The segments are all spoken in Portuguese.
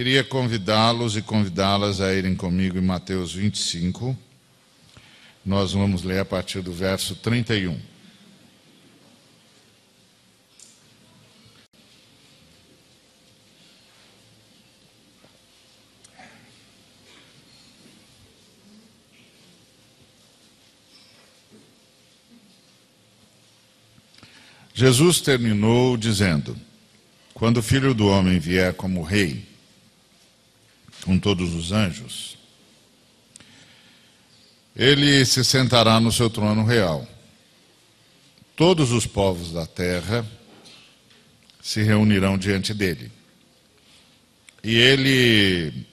Queria convidá-los e convidá-las a irem comigo em Mateus 25. Nós vamos ler a partir do verso 31. Jesus terminou dizendo: Quando o filho do homem vier como rei, com todos os anjos, ele se sentará no seu trono real. Todos os povos da terra se reunirão diante dele. E ele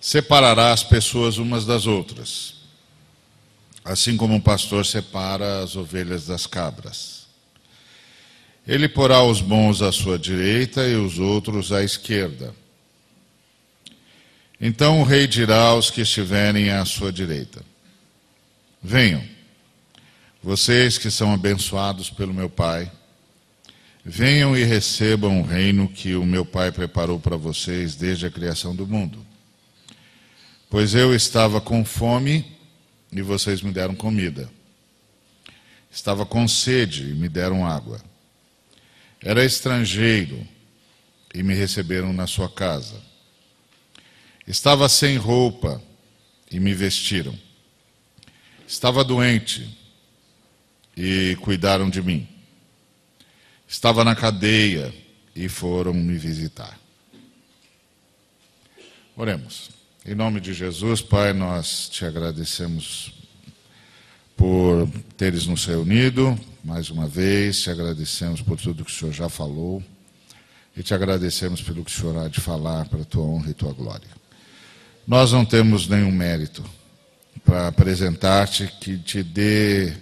separará as pessoas umas das outras, assim como um pastor separa as ovelhas das cabras. Ele porá os bons à sua direita e os outros à esquerda. Então o rei dirá aos que estiverem à sua direita: Venham, vocês que são abençoados pelo meu Pai, venham e recebam o reino que o meu Pai preparou para vocês desde a criação do mundo. Pois eu estava com fome e vocês me deram comida. Estava com sede e me deram água. Era estrangeiro e me receberam na sua casa. Estava sem roupa e me vestiram. Estava doente e cuidaram de mim. Estava na cadeia e foram me visitar. Oremos. Em nome de Jesus, Pai, nós te agradecemos por teres nos reunido mais uma vez, te agradecemos por tudo que o Senhor já falou e te agradecemos pelo que o Senhor há de falar para a tua honra e tua glória. Nós não temos nenhum mérito para apresentar-te que te dê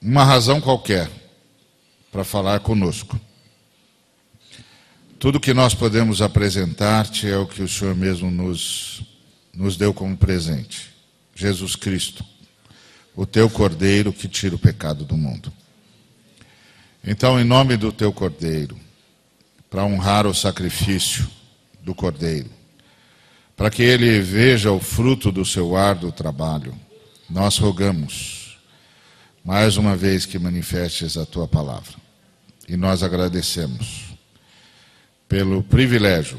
uma razão qualquer para falar conosco. Tudo que nós podemos apresentar-te é o que o Senhor mesmo nos, nos deu como presente: Jesus Cristo o teu cordeiro que tira o pecado do mundo. Então, em nome do teu cordeiro, para honrar o sacrifício do cordeiro, para que ele veja o fruto do seu árduo trabalho, nós rogamos, mais uma vez, que manifestes a tua palavra. E nós agradecemos pelo privilégio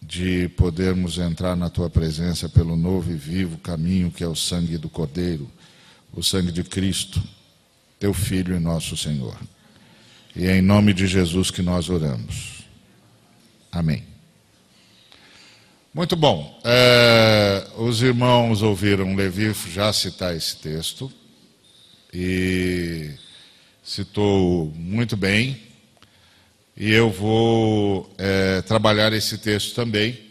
de podermos entrar na tua presença pelo novo e vivo caminho que é o sangue do Cordeiro o sangue de Cristo, teu Filho e nosso Senhor. E é em nome de Jesus que nós oramos. Amém. Muito bom. É, os irmãos ouviram Levi já citar esse texto e citou muito bem. E eu vou é, trabalhar esse texto também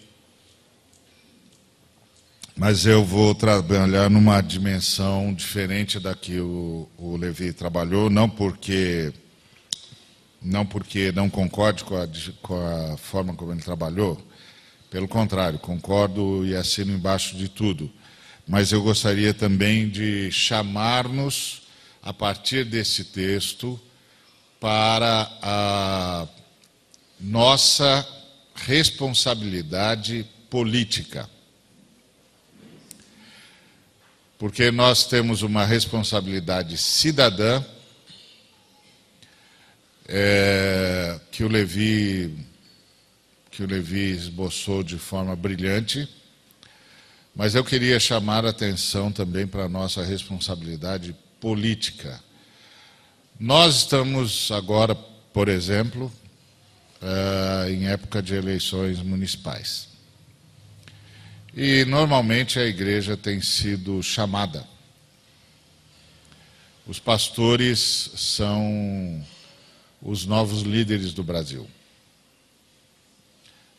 mas eu vou trabalhar numa dimensão diferente da que o, o Levi trabalhou, não porque não porque não concorde com a, com a forma como ele trabalhou, pelo contrário, concordo e assino embaixo de tudo. Mas eu gostaria também de chamar-nos, a partir desse texto, para a nossa responsabilidade política porque nós temos uma responsabilidade cidadã é, que o Levi que o Levi esboçou de forma brilhante, mas eu queria chamar a atenção também para a nossa responsabilidade política. Nós estamos agora, por exemplo, é, em época de eleições municipais. E normalmente a igreja tem sido chamada. Os pastores são os novos líderes do Brasil.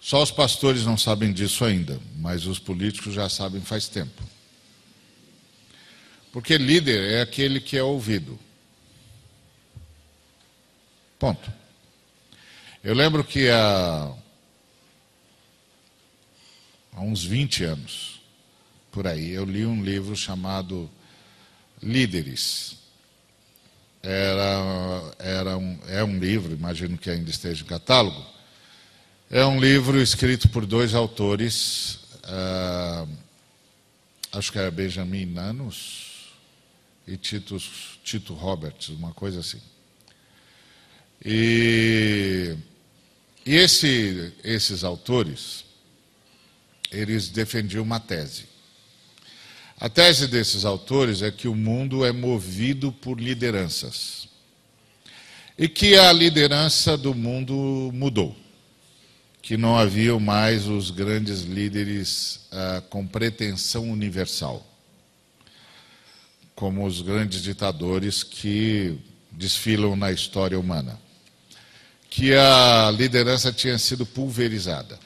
Só os pastores não sabem disso ainda, mas os políticos já sabem faz tempo. Porque líder é aquele que é ouvido. Ponto. Eu lembro que a há uns 20 anos, por aí, eu li um livro chamado Líderes. Era, era um, é um livro, imagino que ainda esteja em catálogo, É um livro escrito por dois autores, uh, acho que era Benjamin Nanos e Tito, Tito Roberts, uma coisa assim. E, e esse, esses autores, eles defendiam uma tese. A tese desses autores é que o mundo é movido por lideranças e que a liderança do mundo mudou, que não havia mais os grandes líderes ah, com pretensão universal, como os grandes ditadores que desfilam na história humana, que a liderança tinha sido pulverizada.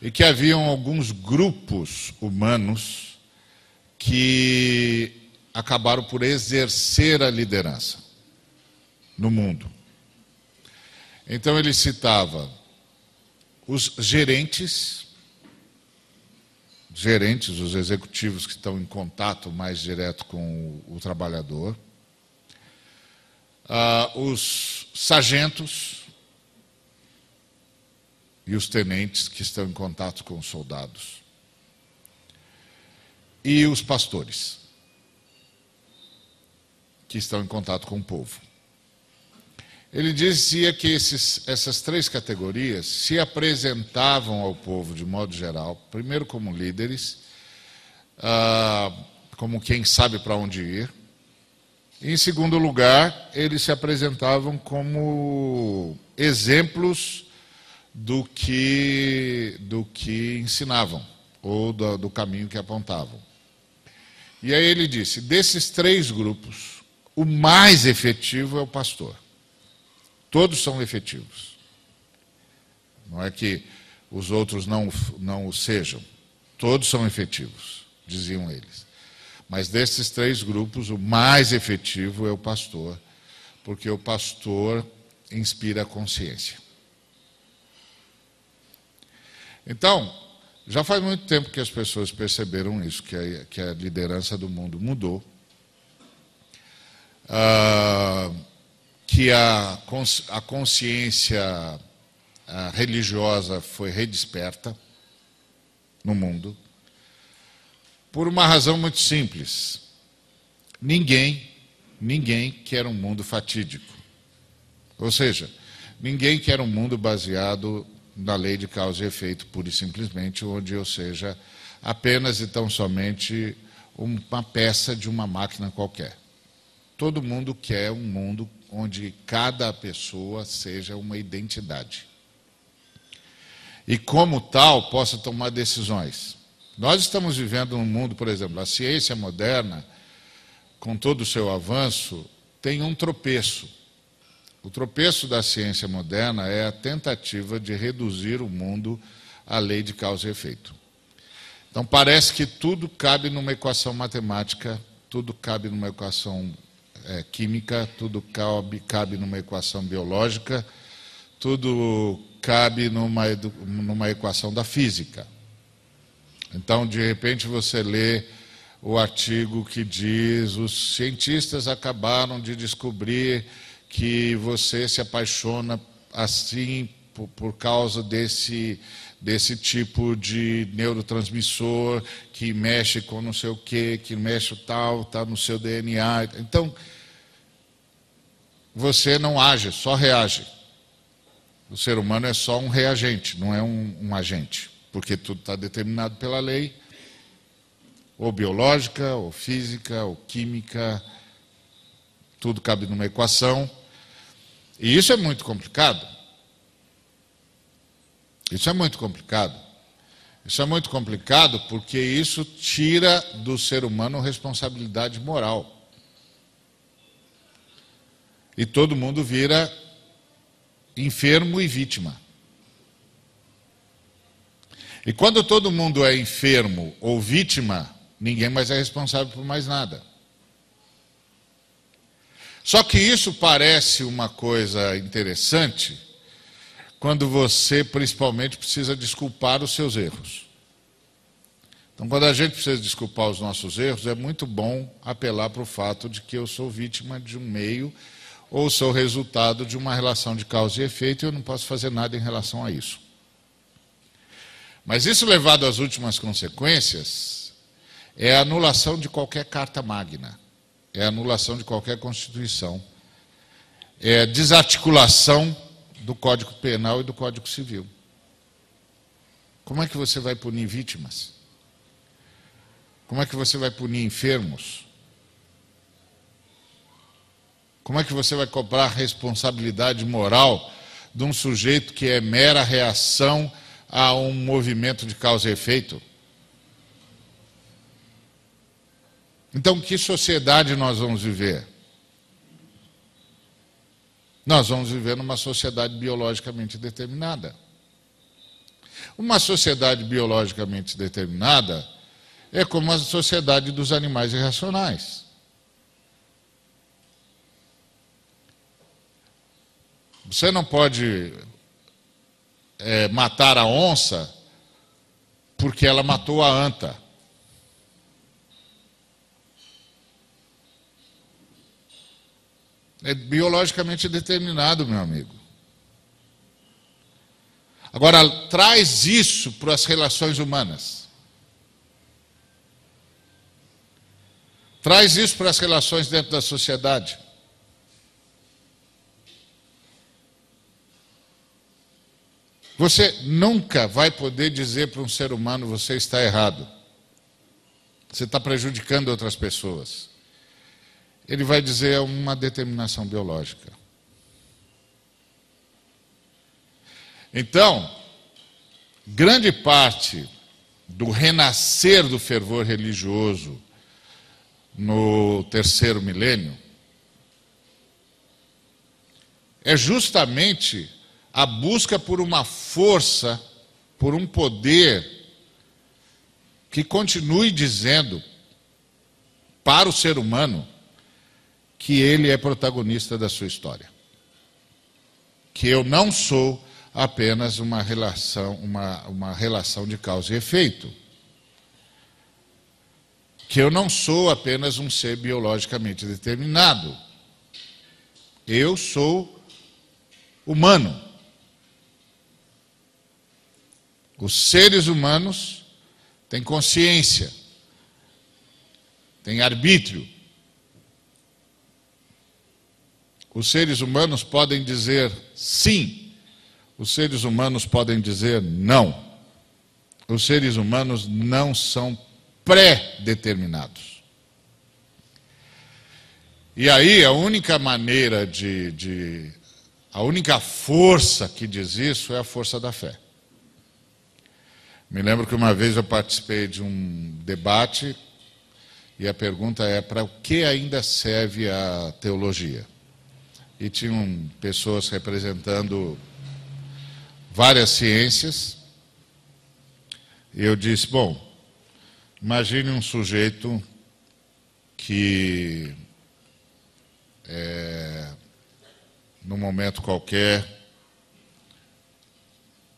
E que haviam alguns grupos humanos que acabaram por exercer a liderança no mundo. Então ele citava os gerentes, gerentes, os executivos que estão em contato mais direto com o, o trabalhador, uh, os sargentos, e os tenentes que estão em contato com os soldados. E os pastores, que estão em contato com o povo. Ele dizia que esses, essas três categorias se apresentavam ao povo de modo geral, primeiro como líderes, ah, como quem sabe para onde ir, em segundo lugar, eles se apresentavam como exemplos do que, do que ensinavam, ou do, do caminho que apontavam. E aí ele disse: desses três grupos, o mais efetivo é o pastor. Todos são efetivos. Não é que os outros não, não o sejam. Todos são efetivos, diziam eles. Mas desses três grupos, o mais efetivo é o pastor, porque o pastor inspira a consciência. Então, já faz muito tempo que as pessoas perceberam isso, que a, que a liderança do mundo mudou, uh, que a, a consciência religiosa foi redesperta no mundo, por uma razão muito simples. Ninguém, ninguém quer um mundo fatídico. Ou seja, ninguém quer um mundo baseado da lei de causa e efeito, pura e simplesmente, onde eu seja apenas e tão somente uma peça de uma máquina qualquer. Todo mundo quer um mundo onde cada pessoa seja uma identidade. E, como tal, possa tomar decisões. Nós estamos vivendo num mundo, por exemplo, a ciência moderna, com todo o seu avanço, tem um tropeço o tropeço da ciência moderna é a tentativa de reduzir o mundo à lei de causa e efeito. Então, parece que tudo cabe numa equação matemática, tudo cabe numa equação é, química, tudo cabe, cabe numa equação biológica, tudo cabe numa, numa equação da física. Então, de repente, você lê o artigo que diz: os cientistas acabaram de descobrir que você se apaixona assim por, por causa desse, desse tipo de neurotransmissor que mexe com não sei o que, que mexe tal, está no seu DNA. Então, você não age, só reage. O ser humano é só um reagente, não é um, um agente, porque tudo está determinado pela lei, ou biológica, ou física, ou química, tudo cabe numa equação. E isso é muito complicado. Isso é muito complicado. Isso é muito complicado porque isso tira do ser humano responsabilidade moral. E todo mundo vira enfermo e vítima. E quando todo mundo é enfermo ou vítima, ninguém mais é responsável por mais nada. Só que isso parece uma coisa interessante quando você, principalmente, precisa desculpar os seus erros. Então, quando a gente precisa desculpar os nossos erros, é muito bom apelar para o fato de que eu sou vítima de um meio ou sou resultado de uma relação de causa e efeito e eu não posso fazer nada em relação a isso. Mas isso levado às últimas consequências é a anulação de qualquer carta magna, é a anulação de qualquer constituição, é a desarticulação do Código Penal e do Código Civil. Como é que você vai punir vítimas? Como é que você vai punir enfermos? Como é que você vai cobrar responsabilidade moral de um sujeito que é mera reação a um movimento de causa e efeito? Então, que sociedade nós vamos viver? Nós vamos viver numa sociedade biologicamente determinada. Uma sociedade biologicamente determinada é como a sociedade dos animais irracionais. Você não pode é, matar a onça porque ela matou a anta. É biologicamente determinado, meu amigo. Agora, traz isso para as relações humanas. Traz isso para as relações dentro da sociedade. Você nunca vai poder dizer para um ser humano: você está errado. Você está prejudicando outras pessoas. Ele vai dizer uma determinação biológica. Então, grande parte do renascer do fervor religioso no terceiro milênio é justamente a busca por uma força, por um poder que continue dizendo para o ser humano que ele é protagonista da sua história. Que eu não sou apenas uma relação, uma, uma relação de causa e efeito. Que eu não sou apenas um ser biologicamente determinado. Eu sou humano. Os seres humanos têm consciência, têm arbítrio. Os seres humanos podem dizer sim os seres humanos podem dizer não. Os seres humanos não são pré-determinados. E aí a única maneira de, de, a única força que diz isso é a força da fé. Me lembro que uma vez eu participei de um debate e a pergunta é para o que ainda serve a teologia? E tinham pessoas representando várias ciências. Eu disse: bom, imagine um sujeito que, é, num momento qualquer,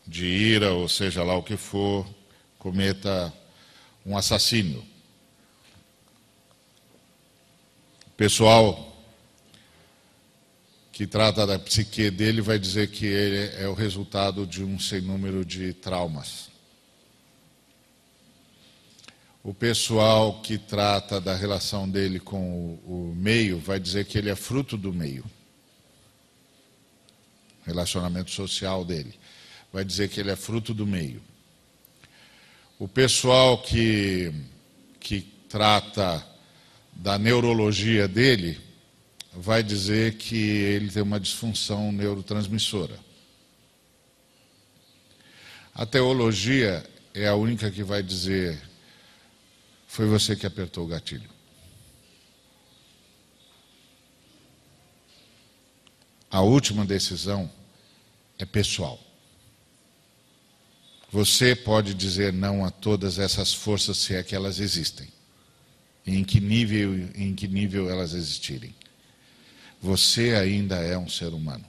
de ira, ou seja lá o que for, cometa um assassínio. O pessoal que trata da psique dele vai dizer que ele é o resultado de um sem número de traumas. O pessoal que trata da relação dele com o, o meio vai dizer que ele é fruto do meio. Relacionamento social dele. Vai dizer que ele é fruto do meio. O pessoal que, que trata da neurologia dele vai dizer que ele tem uma disfunção neurotransmissora. A teologia é a única que vai dizer: foi você que apertou o gatilho. A última decisão é pessoal. Você pode dizer não a todas essas forças se é que elas existem. Em que nível, em que nível elas existirem. Você ainda é um ser humano.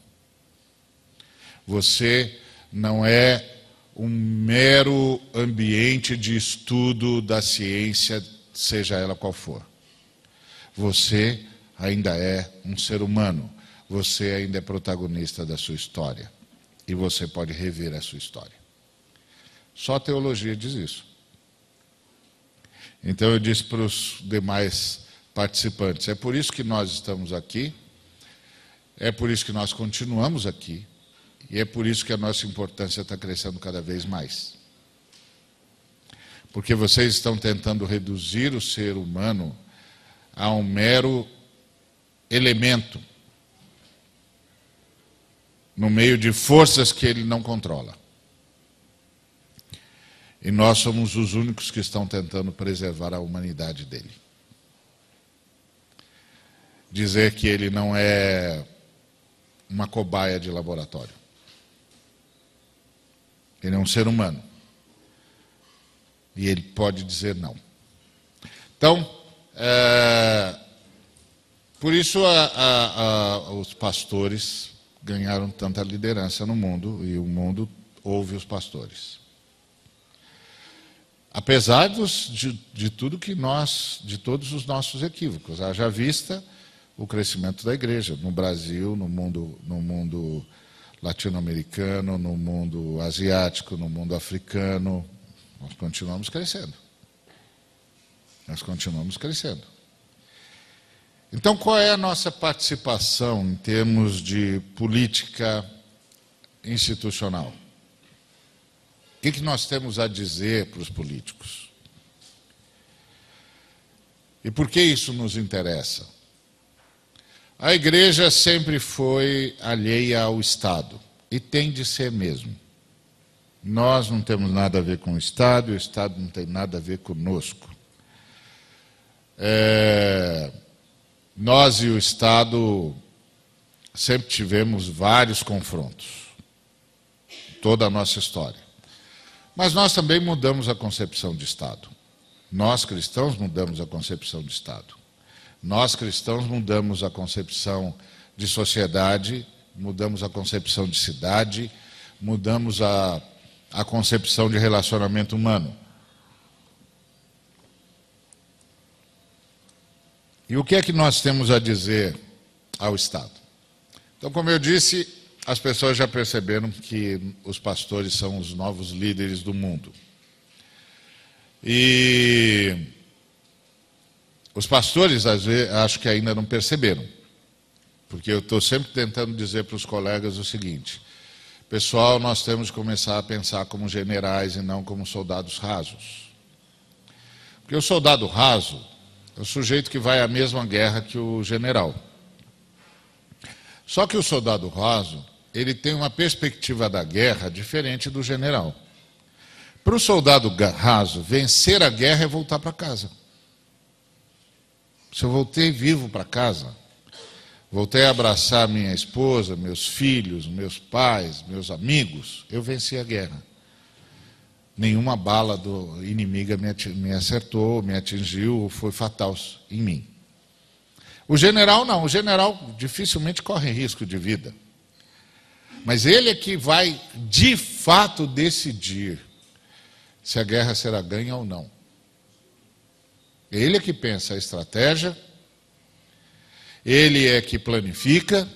Você não é um mero ambiente de estudo da ciência, seja ela qual for. Você ainda é um ser humano. você ainda é protagonista da sua história. E você pode rever a sua história. Só a teologia diz isso. Então eu disse para os demais participantes: é por isso que nós estamos aqui, é por isso que nós continuamos aqui, e é por isso que a nossa importância está crescendo cada vez mais. Porque vocês estão tentando reduzir o ser humano a um mero elemento no meio de forças que ele não controla. E nós somos os únicos que estão tentando preservar a humanidade dele. Dizer que ele não é uma cobaia de laboratório. Ele é um ser humano. E ele pode dizer não. Então, é, por isso a, a, a, os pastores ganharam tanta liderança no mundo e o mundo ouve os pastores. Apesar dos, de, de tudo que nós, de todos os nossos equívocos, haja vista o crescimento da igreja no Brasil, no mundo, no mundo latino-americano, no mundo asiático, no mundo africano, nós continuamos crescendo. Nós continuamos crescendo. Então, qual é a nossa participação em termos de política institucional? O que, que nós temos a dizer para os políticos? E por que isso nos interessa? A igreja sempre foi alheia ao Estado e tem de ser mesmo. Nós não temos nada a ver com o Estado, o Estado não tem nada a ver conosco. É, nós e o Estado sempre tivemos vários confrontos, toda a nossa história. Mas nós também mudamos a concepção de Estado. Nós cristãos mudamos a concepção de Estado. Nós cristãos mudamos a concepção de sociedade, mudamos a concepção de cidade, mudamos a, a concepção de relacionamento humano. E o que é que nós temos a dizer ao Estado? Então, como eu disse, as pessoas já perceberam que os pastores são os novos líderes do mundo. E os pastores, às vezes, acho que ainda não perceberam. Porque eu estou sempre tentando dizer para os colegas o seguinte: pessoal, nós temos que começar a pensar como generais e não como soldados rasos. Porque o soldado raso é o sujeito que vai à mesma guerra que o general. Só que o soldado raso ele tem uma perspectiva da guerra diferente do general. Para o soldado raso, vencer a guerra é voltar para casa. Se eu voltei vivo para casa, voltei a abraçar minha esposa, meus filhos, meus pais, meus amigos, eu venci a guerra. Nenhuma bala do inimiga me acertou, me atingiu, foi fatal em mim. O general não, o general dificilmente corre risco de vida. Mas ele é que vai, de fato, decidir se a guerra será ganha ou não. Ele é que pensa a estratégia, ele é que planifica,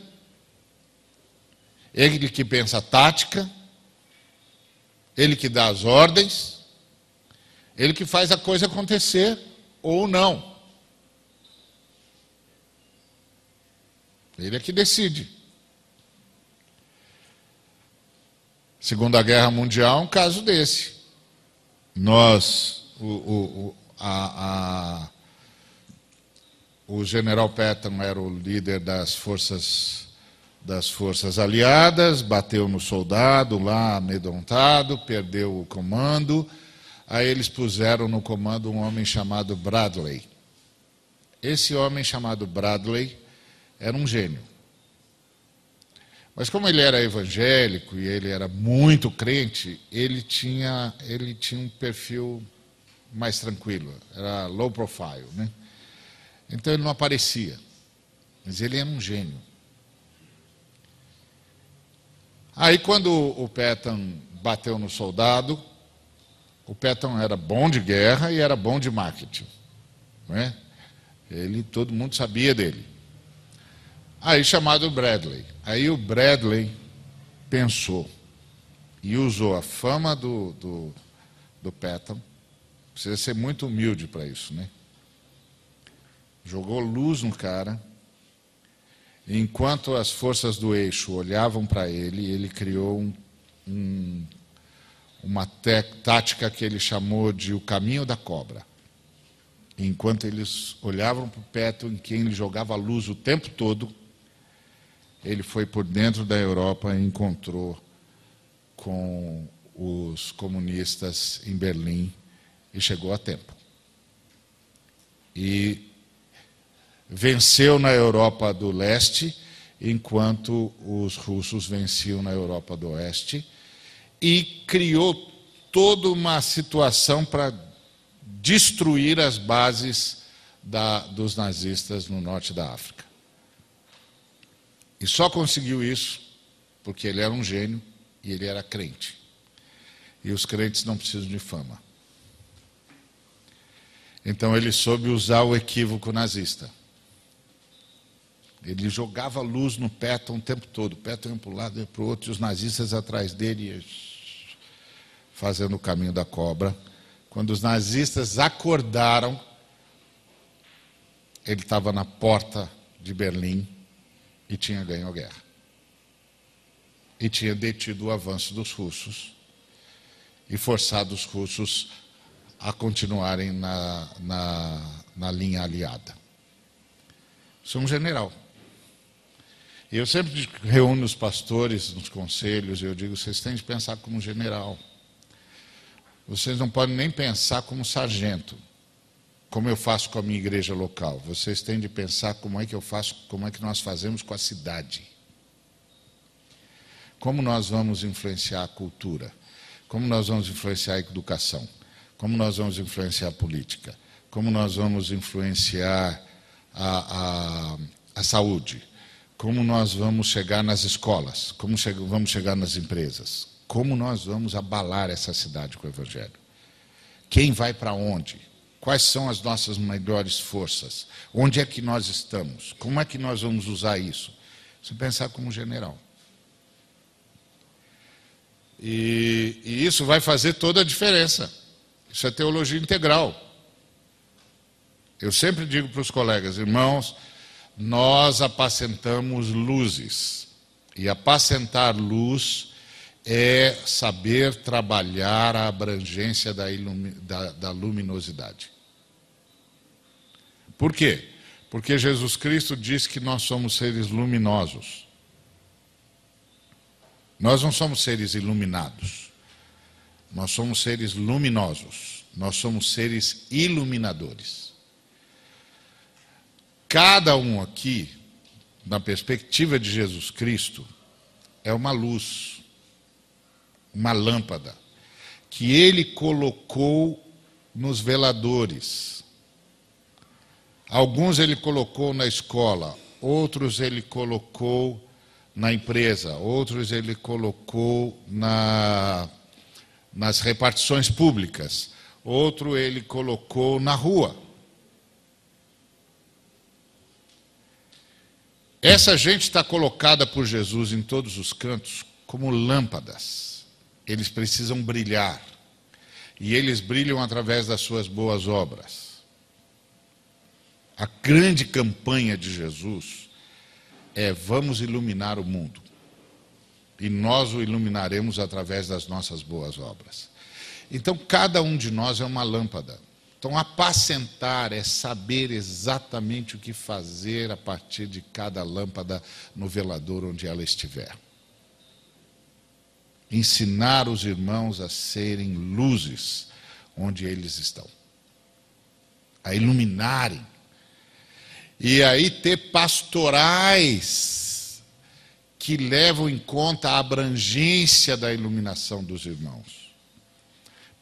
ele que pensa a tática, ele que dá as ordens, ele que faz a coisa acontecer ou não. Ele é que decide. Segunda Guerra Mundial é um caso desse. Nós, o, o, a, a, o general Patton era o líder das forças das forças aliadas, bateu no soldado lá amedrontado, perdeu o comando. Aí eles puseram no comando um homem chamado Bradley. Esse homem chamado Bradley era um gênio. Mas como ele era evangélico e ele era muito crente, ele tinha, ele tinha um perfil mais tranquilo, era low profile, né? Então ele não aparecia. Mas ele era um gênio. Aí quando o Patton bateu no soldado, o Patton era bom de guerra e era bom de marketing. Não é? Ele, todo mundo sabia dele. Aí chamado Bradley. Aí o Bradley pensou e usou a fama do, do, do Patton. Precisa ser muito humilde para isso, né? Jogou luz no cara. Enquanto as forças do eixo olhavam para ele, ele criou um, um, uma tática que ele chamou de o caminho da cobra. Enquanto eles olhavam para o Petro, em quem ele jogava luz o tempo todo, ele foi por dentro da Europa e encontrou com os comunistas em Berlim e chegou a tempo. E venceu na Europa do Leste, enquanto os russos venciam na Europa do Oeste, e criou toda uma situação para destruir as bases da, dos nazistas no norte da África. E só conseguiu isso porque ele era um gênio e ele era crente. E os crentes não precisam de fama. Então ele soube usar o equívoco nazista. Ele jogava luz no Patton o tempo todo. Patton ia para um lado e para o outro, e os nazistas atrás dele, fazendo o caminho da cobra. Quando os nazistas acordaram, ele estava na porta de Berlim e tinha ganho a guerra. E tinha detido o avanço dos russos e forçado os russos a continuarem na, na, na linha aliada. Sou um general. Eu sempre reúno os pastores nos conselhos e eu digo: vocês têm de pensar como general. Vocês não podem nem pensar como sargento, como eu faço com a minha igreja local. Vocês têm de pensar como é que eu faço, como é que nós fazemos com a cidade. Como nós vamos influenciar a cultura? Como nós vamos influenciar a educação? Como nós vamos influenciar a política? Como nós vamos influenciar a, a, a saúde? Como nós vamos chegar nas escolas? Como che vamos chegar nas empresas? Como nós vamos abalar essa cidade com o Evangelho? Quem vai para onde? Quais são as nossas melhores forças? Onde é que nós estamos? Como é que nós vamos usar isso? Você pensar como general. E, e isso vai fazer toda a diferença. Isso é teologia integral. Eu sempre digo para os colegas, irmãos, nós apacentamos luzes. E apacentar luz é saber trabalhar a abrangência da, da, da luminosidade. Por quê? Porque Jesus Cristo diz que nós somos seres luminosos. Nós não somos seres iluminados. Nós somos seres luminosos. Nós somos seres iluminadores. Cada um aqui, na perspectiva de Jesus Cristo, é uma luz uma lâmpada, que ele colocou nos veladores. Alguns ele colocou na escola, outros ele colocou na empresa, outros ele colocou na, nas repartições públicas, outro ele colocou na rua. Essa gente está colocada por Jesus em todos os cantos como lâmpadas. Eles precisam brilhar. E eles brilham através das suas boas obras. A grande campanha de Jesus é: vamos iluminar o mundo. E nós o iluminaremos através das nossas boas obras. Então, cada um de nós é uma lâmpada. Então, apacentar é saber exatamente o que fazer a partir de cada lâmpada no velador onde ela estiver ensinar os irmãos a serem luzes onde eles estão, a iluminarem. E aí ter pastorais que levam em conta a abrangência da iluminação dos irmãos,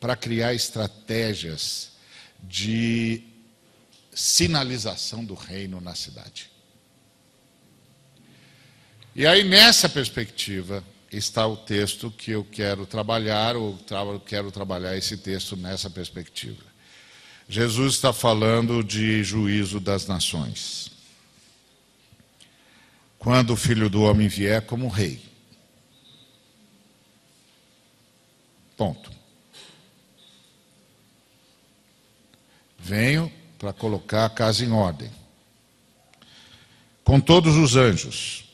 para criar estratégias de sinalização do reino na cidade. E aí, nessa perspectiva, está o texto que eu quero trabalhar, ou tra quero trabalhar esse texto nessa perspectiva. Jesus está falando de juízo das nações. Quando o filho do homem vier como rei. Ponto. Venho para colocar a casa em ordem. Com todos os anjos,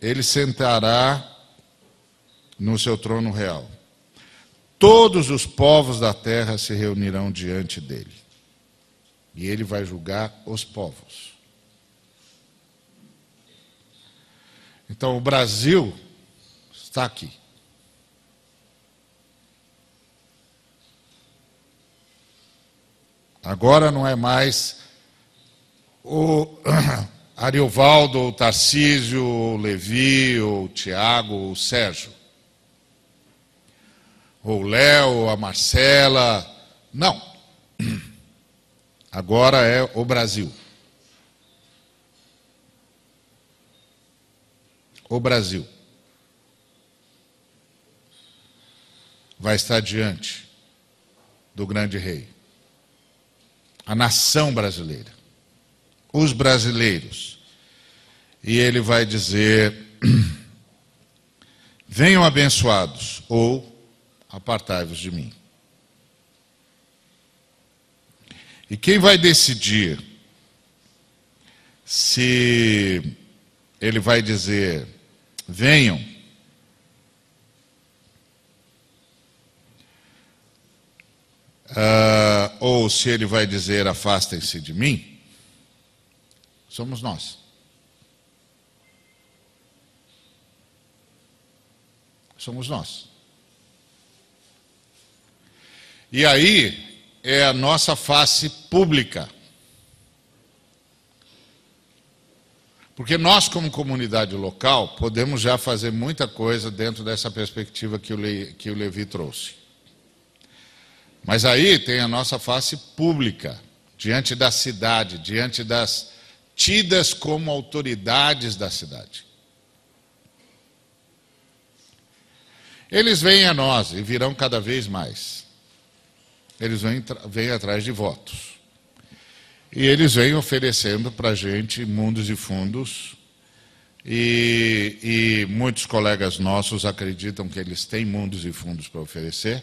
ele sentará no seu trono real. Todos os povos da terra se reunirão diante dele. E ele vai julgar os povos. Então o Brasil está aqui. Agora não é mais o Ariovaldo, o Tarcísio, o Levi, o Tiago, o Sérgio. Ou Léo, a Marcela. Não. Agora é o Brasil. O Brasil. Vai estar diante do grande rei a nação brasileira, os brasileiros. E ele vai dizer: venham abençoados, ou apartai-vos de mim. E quem vai decidir se ele vai dizer: venham, uh, ou se ele vai dizer afastem-se de mim, somos nós. Somos nós. E aí é a nossa face pública. Porque nós, como comunidade local, podemos já fazer muita coisa dentro dessa perspectiva que o, Le, que o Levi trouxe. Mas aí tem a nossa face pública, diante da cidade, diante das tidas como autoridades da cidade. Eles vêm a nós e virão cada vez mais. Eles vêm, vêm atrás de votos. E eles vêm oferecendo para a gente mundos e fundos. E, e muitos colegas nossos acreditam que eles têm mundos e fundos para oferecer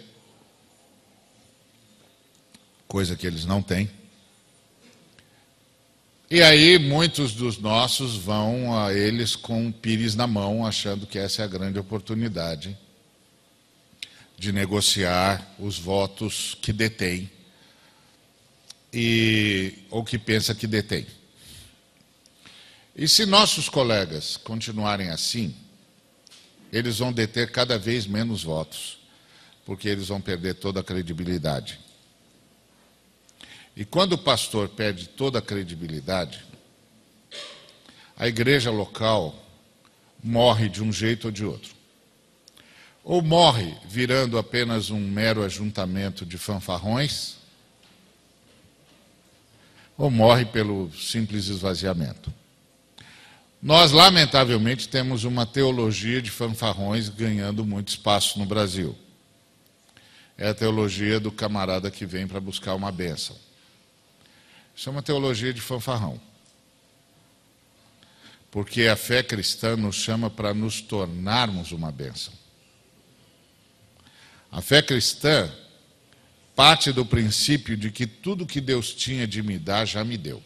coisa que eles não têm. E aí muitos dos nossos vão a eles com um pires na mão, achando que essa é a grande oportunidade de negociar os votos que detém e ou que pensa que detém. E se nossos colegas continuarem assim, eles vão deter cada vez menos votos, porque eles vão perder toda a credibilidade. E quando o pastor perde toda a credibilidade, a igreja local morre de um jeito ou de outro. Ou morre virando apenas um mero ajuntamento de fanfarrões, ou morre pelo simples esvaziamento. Nós, lamentavelmente, temos uma teologia de fanfarrões ganhando muito espaço no Brasil. É a teologia do camarada que vem para buscar uma bênção. Isso é uma teologia de fanfarrão. Porque a fé cristã nos chama para nos tornarmos uma bênção. A fé cristã parte do princípio de que tudo que Deus tinha de me dar já me deu.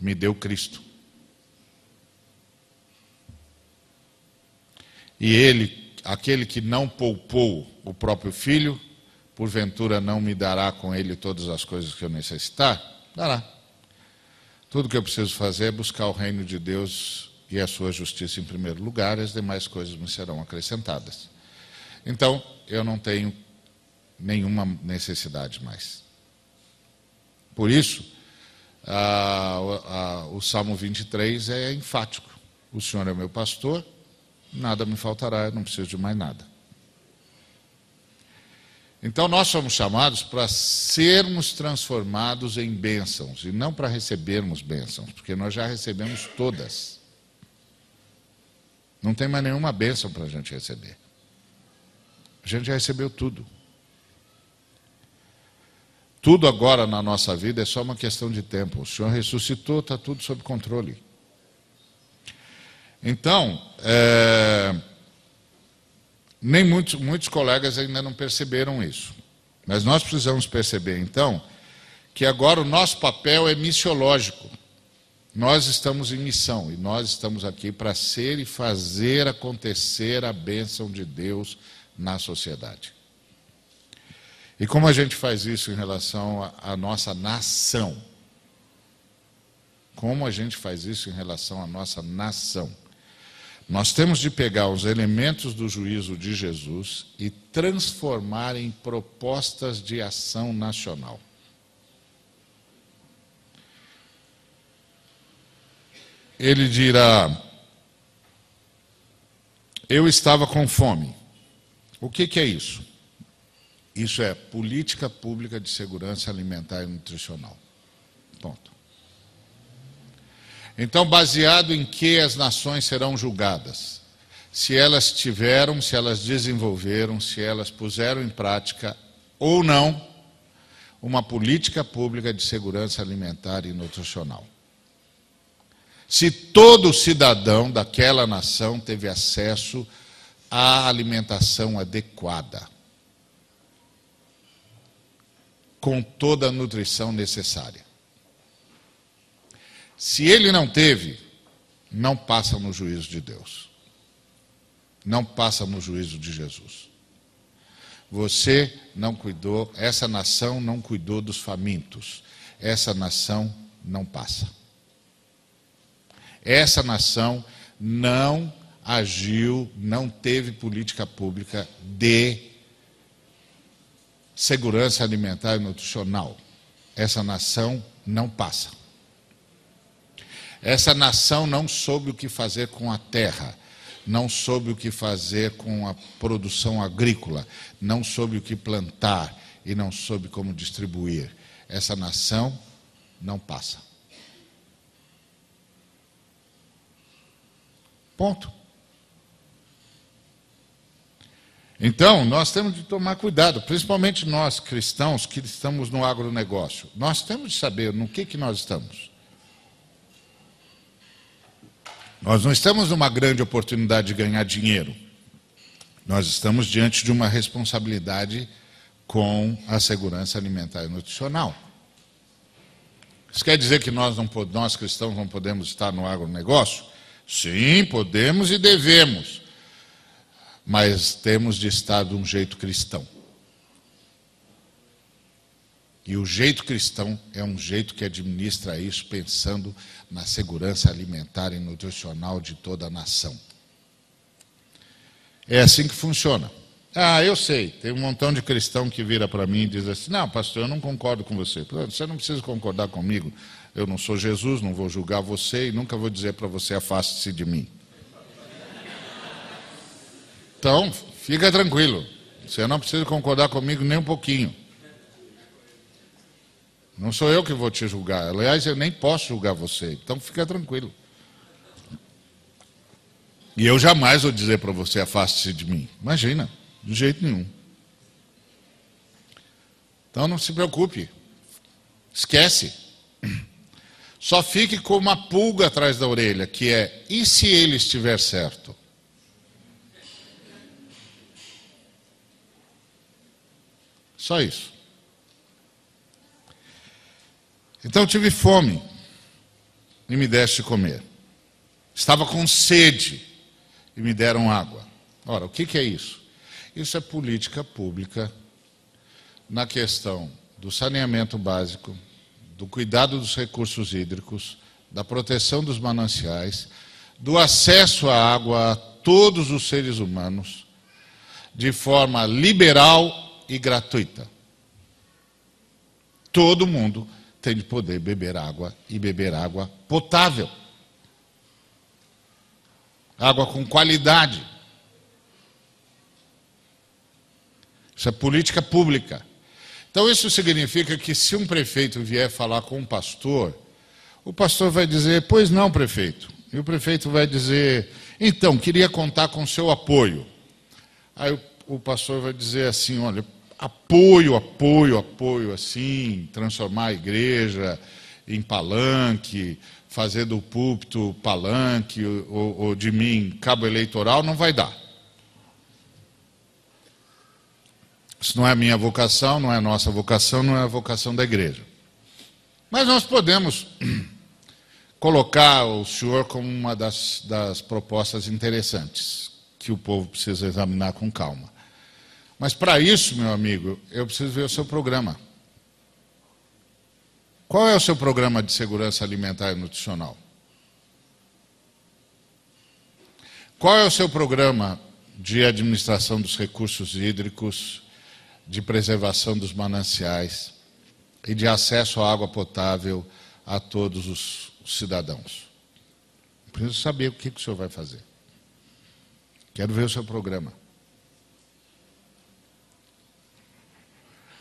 Me deu Cristo. E ele, aquele que não poupou o próprio filho, porventura não me dará com ele todas as coisas que eu necessitar? Dará. Tudo que eu preciso fazer é buscar o reino de Deus e a sua justiça em primeiro lugar, e as demais coisas me serão acrescentadas. Então, eu não tenho nenhuma necessidade mais. Por isso, o Salmo 23 é enfático. O Senhor é meu pastor, nada me faltará, eu não preciso de mais nada. Então nós somos chamados para sermos transformados em bênçãos e não para recebermos bênçãos, porque nós já recebemos todas. Não tem mais nenhuma bênção para a gente receber. A gente já recebeu tudo. Tudo agora na nossa vida é só uma questão de tempo. O Senhor ressuscitou, está tudo sob controle. Então, é, nem muitos, muitos colegas ainda não perceberam isso. Mas nós precisamos perceber, então, que agora o nosso papel é missiológico. Nós estamos em missão e nós estamos aqui para ser e fazer acontecer a bênção de Deus na sociedade. E como a gente faz isso em relação à nossa nação? Como a gente faz isso em relação à nossa nação? Nós temos de pegar os elementos do juízo de Jesus e transformar em propostas de ação nacional. Ele dirá: Eu estava com fome. O que, que é isso? Isso é política pública de segurança alimentar e nutricional. Ponto. Então, baseado em que as nações serão julgadas? Se elas tiveram, se elas desenvolveram, se elas puseram em prática ou não uma política pública de segurança alimentar e nutricional. Se todo cidadão daquela nação teve acesso à alimentação adequada, com toda a nutrição necessária. Se ele não teve, não passa no juízo de Deus. Não passa no juízo de Jesus. Você não cuidou, essa nação não cuidou dos famintos. Essa nação não passa. Essa nação não agiu, não teve política pública de segurança alimentar e nutricional. Essa nação não passa. Essa nação não soube o que fazer com a terra, não soube o que fazer com a produção agrícola, não soube o que plantar e não soube como distribuir. Essa nação não passa. Ponto. Então, nós temos de tomar cuidado, principalmente nós cristãos que estamos no agronegócio. Nós temos de saber no que, que nós estamos. Nós não estamos numa grande oportunidade de ganhar dinheiro. Nós estamos diante de uma responsabilidade com a segurança alimentar e nutricional. Isso quer dizer que nós, não, nós cristãos não podemos estar no agronegócio? Sim, podemos e devemos. Mas temos de estar de um jeito cristão. E o jeito cristão é um jeito que administra isso pensando na segurança alimentar e nutricional de toda a nação. É assim que funciona. Ah, eu sei, tem um montão de cristão que vira para mim e diz assim: Não, pastor, eu não concordo com você. Você não precisa concordar comigo. Eu não sou Jesus, não vou julgar você e nunca vou dizer para você afaste-se de mim. Então, fica tranquilo. Você não precisa concordar comigo nem um pouquinho. Não sou eu que vou te julgar. Aliás, eu nem posso julgar você. Então fica tranquilo. E eu jamais vou dizer para você afaste-se de mim. Imagina, de jeito nenhum. Então não se preocupe. Esquece. Só fique com uma pulga atrás da orelha, que é: e se ele estiver certo? Só isso. Então tive fome e me deste comer. Estava com sede e me deram água. Ora, o que, que é isso? Isso é política pública na questão do saneamento básico, do cuidado dos recursos hídricos, da proteção dos mananciais, do acesso à água a todos os seres humanos, de forma liberal e gratuita. Todo mundo tem de poder beber água e beber água potável. Água com qualidade. Isso é política pública. Então, isso significa que se um prefeito vier falar com um pastor, o pastor vai dizer: Pois não, prefeito. E o prefeito vai dizer: Então, queria contar com seu apoio. Aí o, pastor vai dizer assim: Olha, apoio, apoio, apoio, assim, transformar a igreja em palanque, fazer do púlpito palanque ou, ou de mim cabo eleitoral, não vai dar. Isso não é a minha vocação, não é a nossa vocação, não é a vocação da igreja. Mas nós podemos colocar o senhor como uma das, das propostas interessantes, que o povo precisa examinar com calma. Mas para isso, meu amigo, eu preciso ver o seu programa. Qual é o seu programa de segurança alimentar e nutricional? Qual é o seu programa de administração dos recursos hídricos, de preservação dos mananciais e de acesso à água potável a todos os cidadãos? Preciso saber o que, que o senhor vai fazer. Quero ver o seu programa.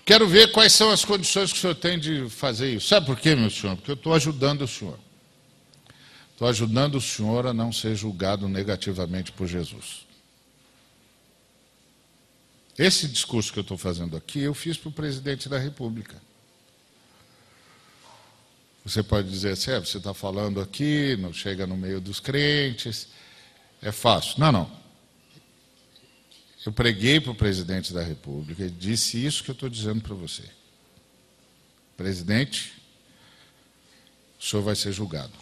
Quero ver quais são as condições que o senhor tem de fazer isso. Sabe por quê, meu senhor? Porque eu estou ajudando o senhor. Estou ajudando o senhor a não ser julgado negativamente por Jesus. Esse discurso que eu estou fazendo aqui, eu fiz para o presidente da República. Você pode dizer assim, é, você está falando aqui, não chega no meio dos crentes, é fácil. Não, não. Eu preguei para o presidente da República e disse isso que eu estou dizendo para você. Presidente, o senhor vai ser julgado.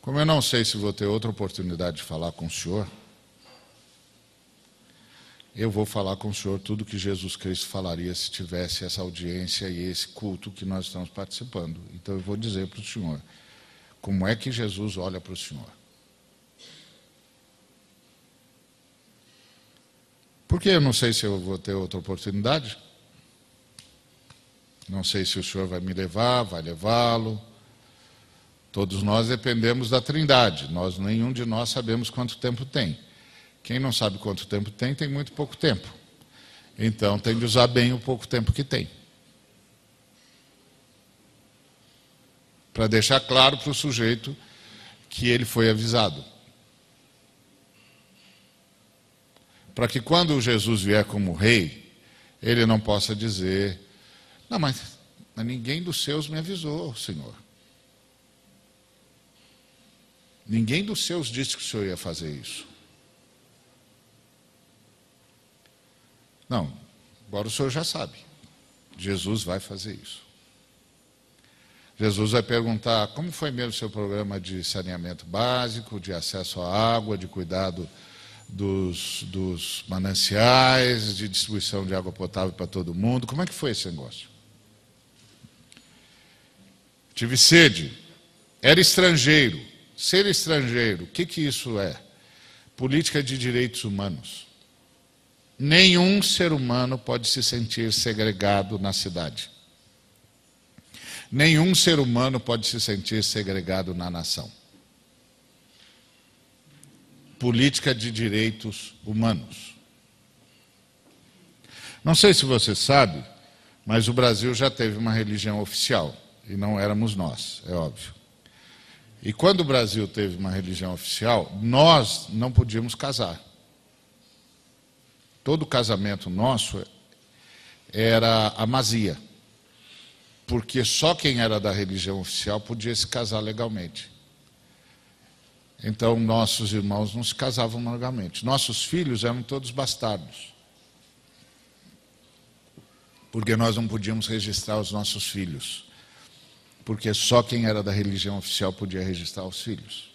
Como eu não sei se vou ter outra oportunidade de falar com o senhor, eu vou falar com o senhor tudo que Jesus Cristo falaria se tivesse essa audiência e esse culto que nós estamos participando. Então eu vou dizer para o senhor como é que Jesus olha para o senhor. Porque eu não sei se eu vou ter outra oportunidade. Não sei se o senhor vai me levar, vai levá-lo. Todos nós dependemos da Trindade. Nós nenhum de nós sabemos quanto tempo tem. Quem não sabe quanto tempo tem, tem muito pouco tempo. Então tem de usar bem o pouco tempo que tem. Para deixar claro para o sujeito que ele foi avisado. Para que quando Jesus vier como rei, ele não possa dizer: Não, mas, ninguém dos seus me avisou, Senhor. Ninguém dos seus disse que o Senhor ia fazer isso. Não, agora o Senhor já sabe. Jesus vai fazer isso. Jesus vai perguntar como foi mesmo o seu programa de saneamento básico, de acesso à água, de cuidado dos, dos mananciais, de distribuição de água potável para todo mundo. Como é que foi esse negócio? Tive sede, era estrangeiro. Ser estrangeiro, o que, que isso é? Política de direitos humanos. Nenhum ser humano pode se sentir segregado na cidade. Nenhum ser humano pode se sentir segregado na nação política de direitos humanos. Não sei se você sabe, mas o Brasil já teve uma religião oficial, e não éramos nós, é óbvio. E quando o Brasil teve uma religião oficial, nós não podíamos casar. Todo casamento nosso era amazia, porque só quem era da religião oficial podia se casar legalmente. Então, nossos irmãos não se casavam normalmente. Nossos filhos eram todos bastardos. Porque nós não podíamos registrar os nossos filhos. Porque só quem era da religião oficial podia registrar os filhos.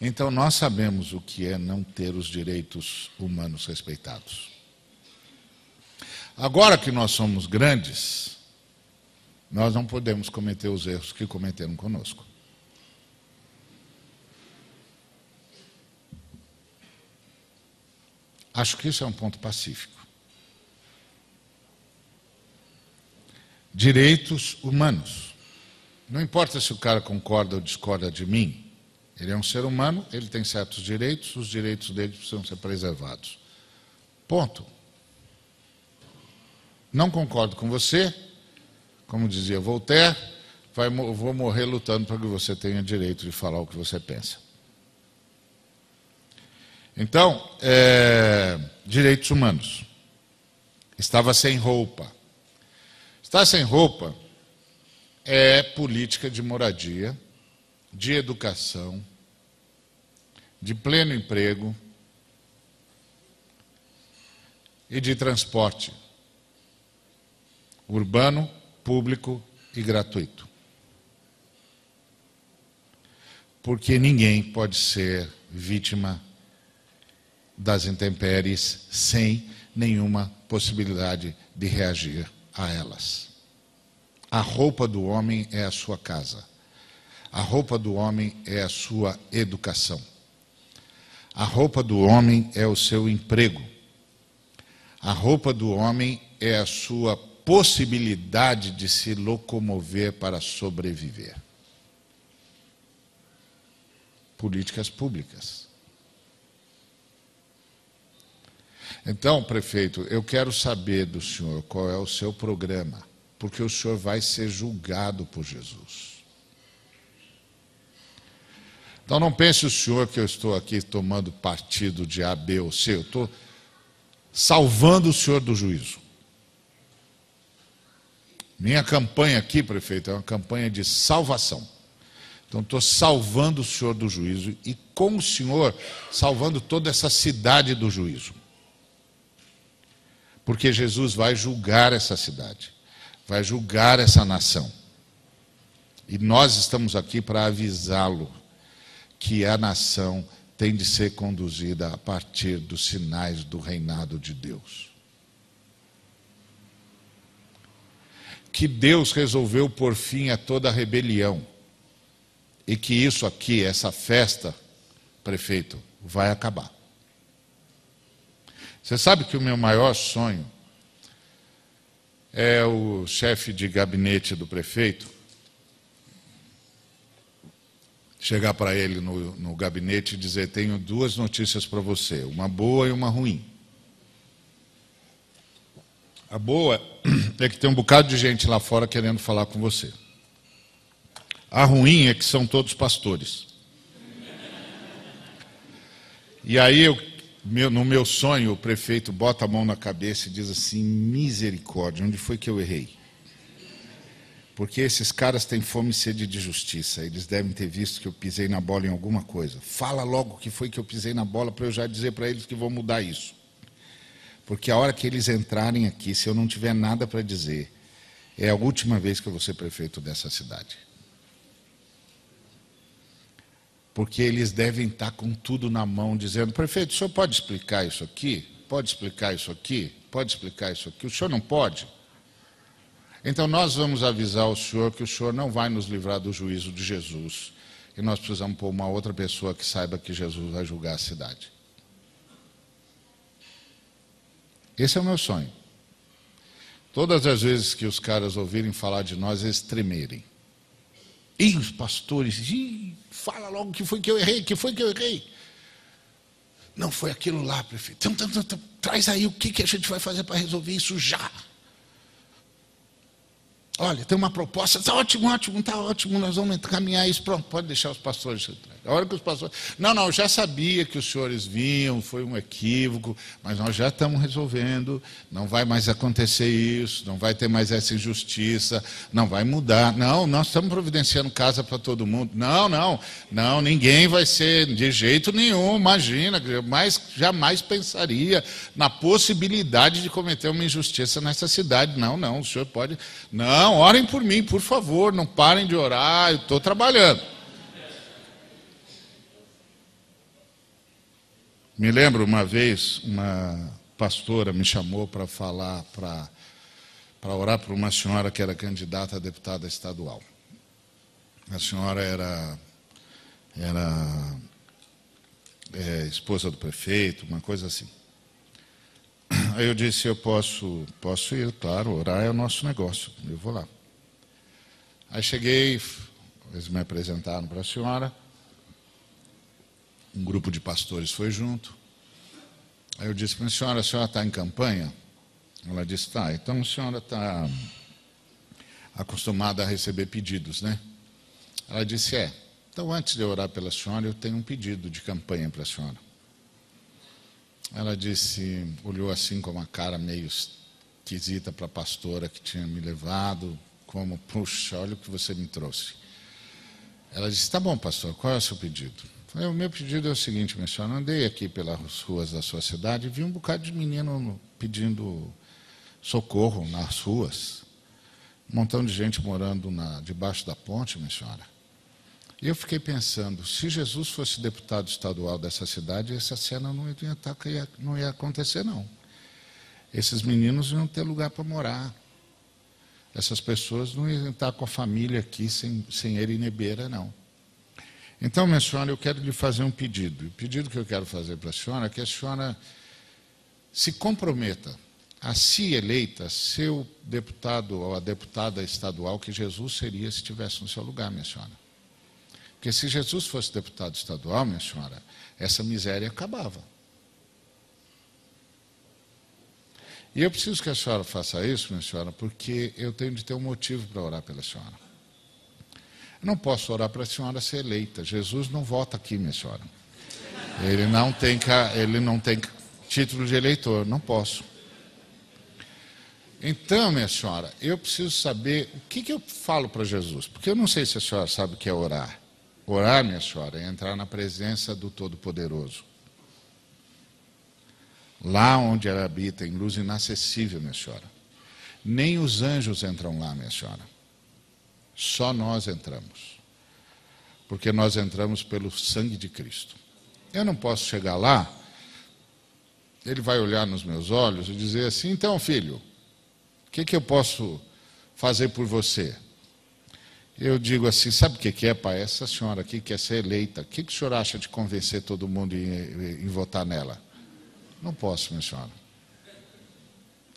Então, nós sabemos o que é não ter os direitos humanos respeitados. Agora que nós somos grandes, nós não podemos cometer os erros que cometeram conosco. Acho que isso é um ponto pacífico. Direitos humanos. Não importa se o cara concorda ou discorda de mim, ele é um ser humano, ele tem certos direitos, os direitos dele precisam ser preservados. Ponto. Não concordo com você, como dizia Voltaire, vai, vou morrer lutando para que você tenha direito de falar o que você pensa. Então, é, direitos humanos. Estava sem roupa. Estar sem roupa é política de moradia, de educação, de pleno emprego e de transporte urbano, público e gratuito. Porque ninguém pode ser vítima das intempéries sem nenhuma possibilidade de reagir a elas. A roupa do homem é a sua casa. A roupa do homem é a sua educação. A roupa do homem é o seu emprego. A roupa do homem é a sua possibilidade de se locomover para sobreviver. Políticas públicas. Então, prefeito, eu quero saber do senhor qual é o seu programa, porque o senhor vai ser julgado por Jesus. Então, não pense o senhor que eu estou aqui tomando partido de A, B ou C, eu estou salvando o senhor do juízo. Minha campanha aqui, prefeito, é uma campanha de salvação. Então, estou salvando o senhor do juízo e, com o senhor, salvando toda essa cidade do juízo. Porque Jesus vai julgar essa cidade, vai julgar essa nação. E nós estamos aqui para avisá-lo que a nação tem de ser conduzida a partir dos sinais do reinado de Deus. Que Deus resolveu por fim a toda a rebelião. E que isso aqui, essa festa, prefeito, vai acabar. Você sabe que o meu maior sonho é o chefe de gabinete do prefeito chegar para ele no, no, gabinete e dizer: Tenho duas notícias para você, uma boa e uma ruim. A boa é que tem um bocado de gente lá fora querendo falar com você. A ruim é que são todos pastores. E aí eu meu, no meu sonho, o prefeito bota a mão na cabeça e diz assim: misericórdia, onde foi que eu errei? Porque esses caras têm fome e sede de justiça. Eles devem ter visto que eu pisei na bola em alguma coisa. Fala logo que foi que eu pisei na bola para eu já dizer para eles que vou mudar isso. Porque a hora que eles entrarem aqui, se eu não tiver nada para dizer, é a última vez que eu vou ser prefeito dessa cidade. Porque eles devem estar com tudo na mão, dizendo: prefeito, o senhor pode explicar isso aqui? Pode explicar isso aqui? Pode explicar isso aqui? O senhor não pode? Então nós vamos avisar o senhor que o senhor não vai nos livrar do juízo de Jesus. E nós precisamos pôr uma outra pessoa que saiba que Jesus vai julgar a cidade. Esse é o meu sonho. Todas as vezes que os caras ouvirem falar de nós, eles tremerem. E os pastores, fala logo que foi que eu errei, que foi que eu errei. Não foi aquilo lá, prefeito. Então, então, então, traz aí o que, que a gente vai fazer para resolver isso já. Olha, tem uma proposta, está ótimo, ótimo, está ótimo, nós vamos encaminhar isso. Pronto, pode deixar os pastores. A hora que os pastores. Não, não, já sabia que os senhores vinham, foi um equívoco, mas nós já estamos resolvendo, não vai mais acontecer isso, não vai ter mais essa injustiça, não vai mudar. Não, nós estamos providenciando casa para todo mundo. Não, não, não, ninguém vai ser de jeito nenhum, imagina, mas jamais pensaria na possibilidade de cometer uma injustiça nessa cidade. Não, não, o senhor pode. Não. Não, orem por mim, por favor, não parem de orar, eu estou trabalhando. Me lembro uma vez, uma pastora me chamou para falar, para, para orar por uma senhora que era candidata a deputada estadual. A senhora era, era é, esposa do prefeito, uma coisa assim. Aí eu disse, eu posso, posso ir, claro, orar é o nosso negócio, eu vou lá. Aí cheguei, eles me apresentaram para a senhora, um grupo de pastores foi junto. Aí eu disse para a senhora, a senhora está em campanha? Ela disse, tá, então a senhora está acostumada a receber pedidos, né? Ela disse, é. Então, antes de eu orar pela senhora, eu tenho um pedido de campanha para a senhora. Ela disse, olhou assim com uma cara meio requisita para a pastora que tinha me levado, como, puxa, olha o que você me trouxe. Ela disse, tá bom, pastor, qual é o seu pedido? Falei, o meu pedido é o seguinte, minha senhora, andei aqui pelas ruas da sua cidade e vi um bocado de menino pedindo socorro nas ruas. Um montão de gente morando na, debaixo da ponte, minha senhora. E eu fiquei pensando, se Jesus fosse deputado estadual dessa cidade, essa cena não ia, estar, não ia acontecer, não. Esses meninos iam ter lugar para morar. Essas pessoas não iam estar com a família aqui sem, sem ele nebeira, não. Então, minha senhora, eu quero lhe fazer um pedido. O pedido que eu quero fazer para a senhora é que a senhora se comprometa a si eleita ser o deputado ou a deputada estadual que Jesus seria se estivesse no seu lugar, minha senhora. Porque se Jesus fosse deputado estadual, minha senhora, essa miséria acabava. E eu preciso que a senhora faça isso, minha senhora, porque eu tenho de ter um motivo para orar pela senhora. Eu não posso orar para a senhora ser eleita. Jesus não vota aqui, minha senhora. Ele não tem, ele não tem título de eleitor, não posso. Então, minha senhora, eu preciso saber o que, que eu falo para Jesus, porque eu não sei se a senhora sabe o que é orar. Orar, minha senhora, é entrar na presença do Todo-Poderoso. Lá onde ela habita, em luz inacessível, minha senhora. Nem os anjos entram lá, minha senhora. Só nós entramos. Porque nós entramos pelo sangue de Cristo. Eu não posso chegar lá, ele vai olhar nos meus olhos e dizer assim: então, filho, que, que eu posso fazer por você? Eu digo assim, sabe o que, é, pai? Essa senhora aqui quer ser eleita. O que, que o senhor acha de convencer todo mundo em, em votar nela? Não posso, minha senhora.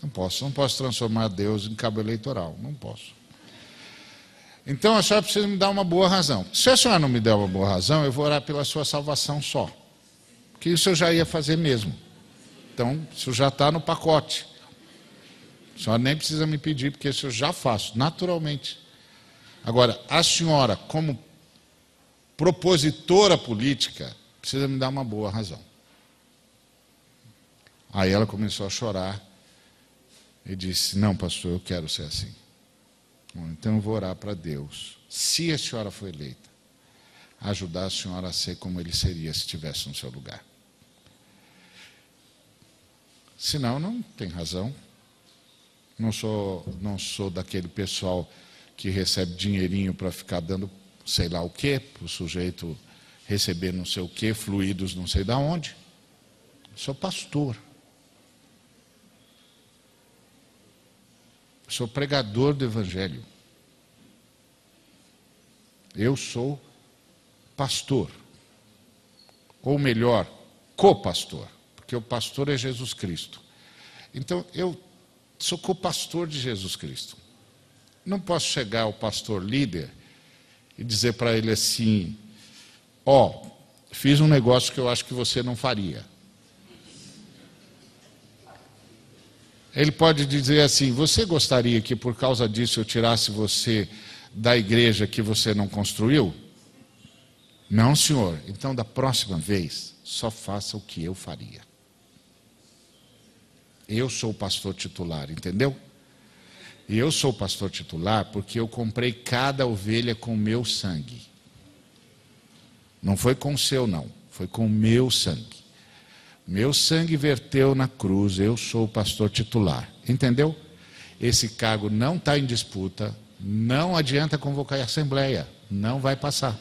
Não posso. Não posso transformar Deus em cabo eleitoral. Não posso. Então a senhora precisa me dar uma boa razão. Se a senhora não me der uma boa razão, eu vou orar pela sua salvação só. Que isso eu já ia fazer mesmo. Então, isso já está no pacote. A senhora nem precisa me pedir, porque isso eu já faço, naturalmente. Agora, a senhora, como propositora política, precisa me dar uma boa razão. Aí ela começou a chorar e disse: Não, pastor, eu quero ser assim. Bom, então eu vou orar para Deus, se a senhora for eleita, ajudar a senhora a ser como ele seria se estivesse no seu lugar. Senão, não tem razão. Não sou, não sou daquele pessoal que recebe dinheirinho para ficar dando sei lá o quê, para o sujeito receber não sei o quê, fluidos não sei da onde. Sou pastor. Sou pregador do Evangelho. Eu sou pastor. Ou melhor, co-pastor. Porque o pastor é Jesus Cristo. Então, eu sou co-pastor de Jesus Cristo. Não posso chegar ao pastor líder e dizer para ele assim: Ó, oh, fiz um negócio que eu acho que você não faria. Ele pode dizer assim: Você gostaria que por causa disso eu tirasse você da igreja que você não construiu? Não, senhor. Então, da próxima vez, só faça o que eu faria. Eu sou o pastor titular, entendeu? E eu sou pastor titular porque eu comprei cada ovelha com meu sangue. Não foi com o seu, não. Foi com o meu sangue. Meu sangue verteu na cruz, eu sou pastor titular. Entendeu? Esse cargo não está em disputa. Não adianta convocar a assembleia. Não vai passar.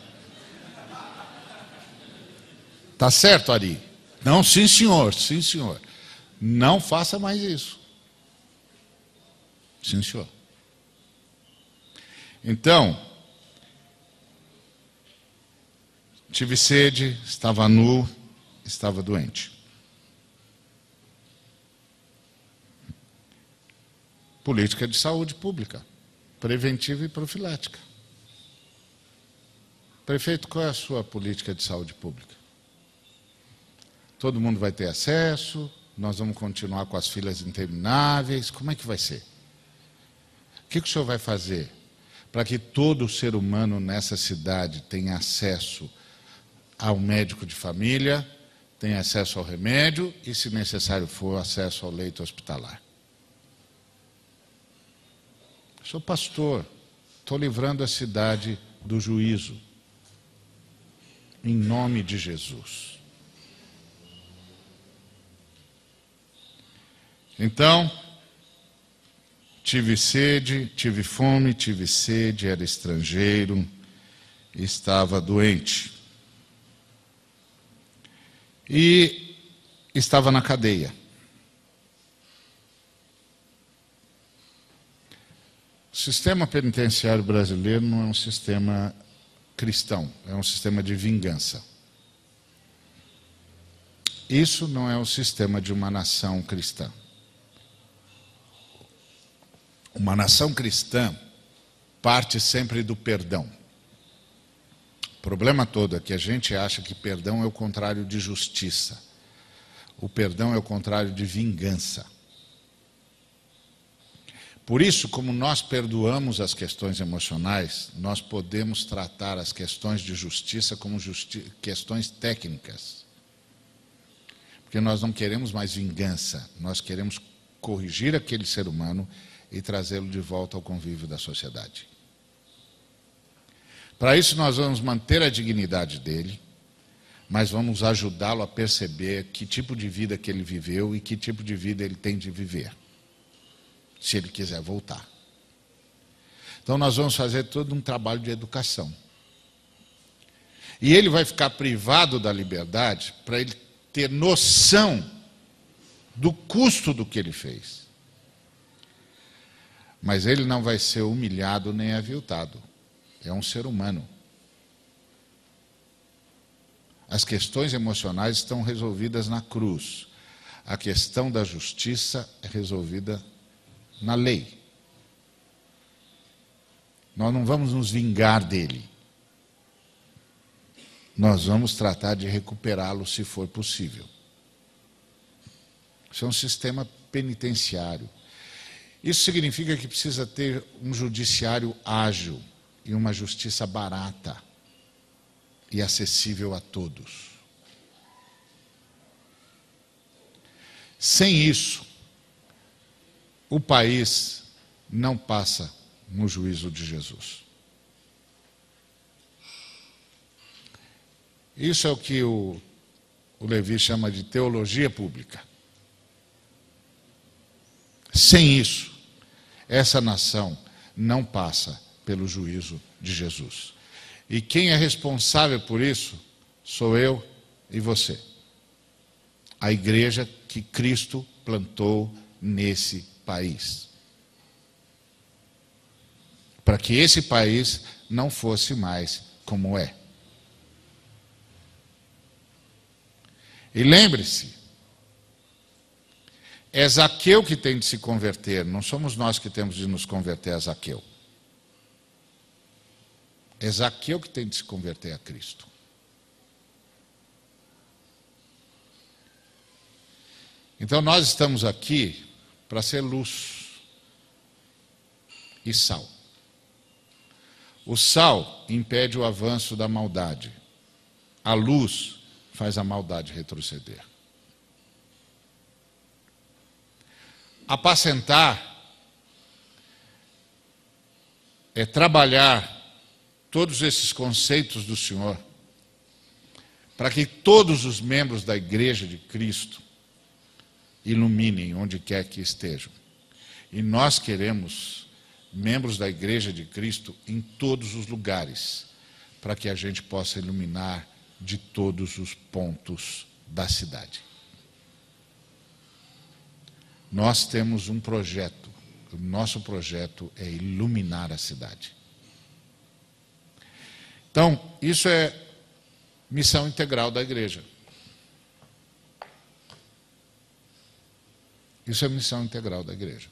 Tá certo, Ari? Não, sim, senhor. Sim, senhor. Não faça mais isso. Sim, senhor. Então, tive sede, estava nu, estava doente. Política de saúde pública, preventiva e profilática. Prefeito, qual é a sua política de saúde pública? Todo mundo vai ter acesso, nós vamos continuar com as filas intermináveis. Como é que vai ser? O que, que o senhor vai fazer para que todo ser humano nessa cidade tenha acesso ao médico de família, tenha acesso ao remédio e, se necessário for, acesso ao leito hospitalar? Sou pastor, estou livrando a cidade do juízo. Em nome de Jesus. Então, tive sede, tive fome, tive sede, era estrangeiro, estava doente. E estava na cadeia. O sistema penitenciário brasileiro não é um sistema cristão, é um sistema de vingança. Isso não é o sistema de uma nação cristã. Uma nação cristã parte sempre do perdão. O problema todo é que a gente acha que perdão é o contrário de justiça. O perdão é o contrário de vingança. Por isso, como nós perdoamos as questões emocionais, nós podemos tratar as questões de justiça como justi questões técnicas. Porque nós não queremos mais vingança, nós queremos corrigir aquele ser humano e trazê-lo de volta ao convívio da sociedade. Para isso, nós vamos manter a dignidade dele, mas vamos ajudá-lo a perceber que tipo de vida que ele viveu e que tipo de vida ele tem de viver se ele quiser voltar. Então, nós vamos fazer todo um trabalho de educação. E ele vai ficar privado da liberdade para ele ter noção do custo do que ele fez. Mas ele não vai ser humilhado nem aviltado. É um ser humano. As questões emocionais estão resolvidas na cruz. A questão da justiça é resolvida na lei. Nós não vamos nos vingar dele. Nós vamos tratar de recuperá-lo se for possível. Isso é um sistema penitenciário. Isso significa que precisa ter um judiciário ágil e uma justiça barata e acessível a todos. Sem isso, o país não passa no juízo de Jesus. Isso é o que o, o Levi chama de teologia pública. Sem isso, essa nação não passa pelo juízo de Jesus. E quem é responsável por isso sou eu e você. A igreja que Cristo plantou nesse país. Para que esse país não fosse mais como é. E lembre-se, é Zaqueu que tem de se converter, não somos nós que temos de nos converter a Zaqueu. É Zaqueu que tem de se converter a Cristo. Então nós estamos aqui para ser luz e sal. O sal impede o avanço da maldade. A luz faz a maldade retroceder. Apacentar é trabalhar todos esses conceitos do Senhor para que todos os membros da Igreja de Cristo iluminem onde quer que estejam. E nós queremos membros da Igreja de Cristo em todos os lugares, para que a gente possa iluminar de todos os pontos da cidade. Nós temos um projeto, o nosso projeto é iluminar a cidade. Então, isso é missão integral da igreja. Isso é missão integral da igreja.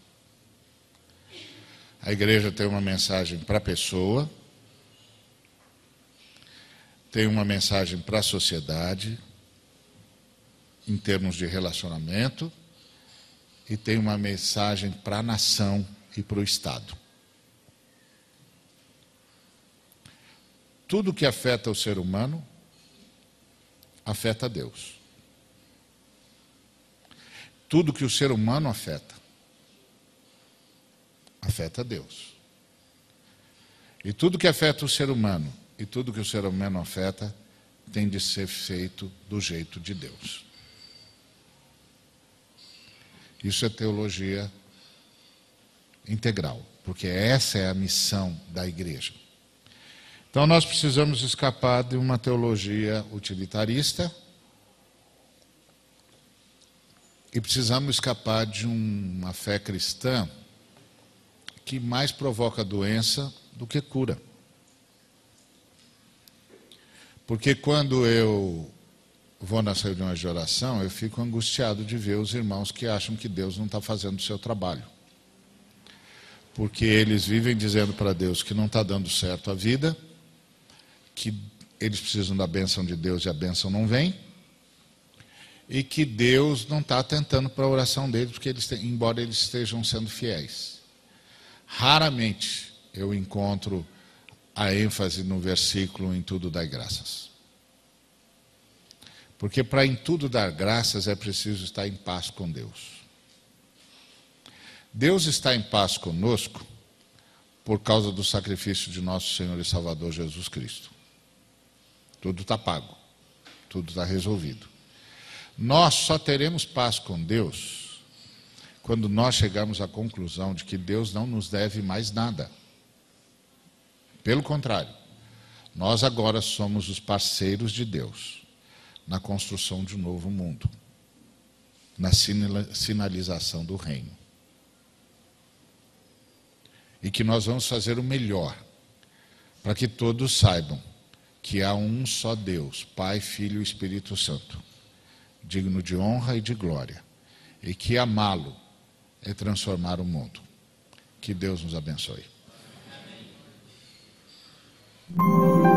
A igreja tem uma mensagem para a pessoa, tem uma mensagem para a sociedade, em termos de relacionamento, e tem uma mensagem para a nação e para o Estado. Tudo que afeta o ser humano afeta Deus tudo que o ser humano afeta, afeta Deus. E tudo que afeta o ser humano e tudo que o ser humano afeta tem de ser feito do jeito de Deus. Isso é teologia integral, porque essa é a missão da igreja. Então nós precisamos escapar de uma teologia utilitarista e precisamos escapar de uma fé cristã que mais provoca doença do que cura. Porque quando eu vou nas reuniões de oração, eu fico angustiado de ver os irmãos que acham que Deus não está fazendo o seu trabalho. Porque eles vivem dizendo para Deus que não está dando certo a vida, que eles precisam da bênção de Deus e a bênção não vem, e que Deus não está atentando para a oração deles, porque eles, embora eles estejam sendo fiéis. Raramente eu encontro a ênfase no versículo em tudo dar graças. Porque para em tudo dar graças é preciso estar em paz com Deus. Deus está em paz conosco por causa do sacrifício de nosso Senhor e Salvador Jesus Cristo. Tudo está pago, tudo está resolvido. Nós só teremos paz com Deus quando nós chegarmos à conclusão de que Deus não nos deve mais nada. Pelo contrário, nós agora somos os parceiros de Deus na construção de um novo mundo, na sinalização do reino. E que nós vamos fazer o melhor para que todos saibam que há um só Deus, Pai, Filho e Espírito Santo, digno de honra e de glória, e que amá-lo é transformar o mundo. Que Deus nos abençoe. You.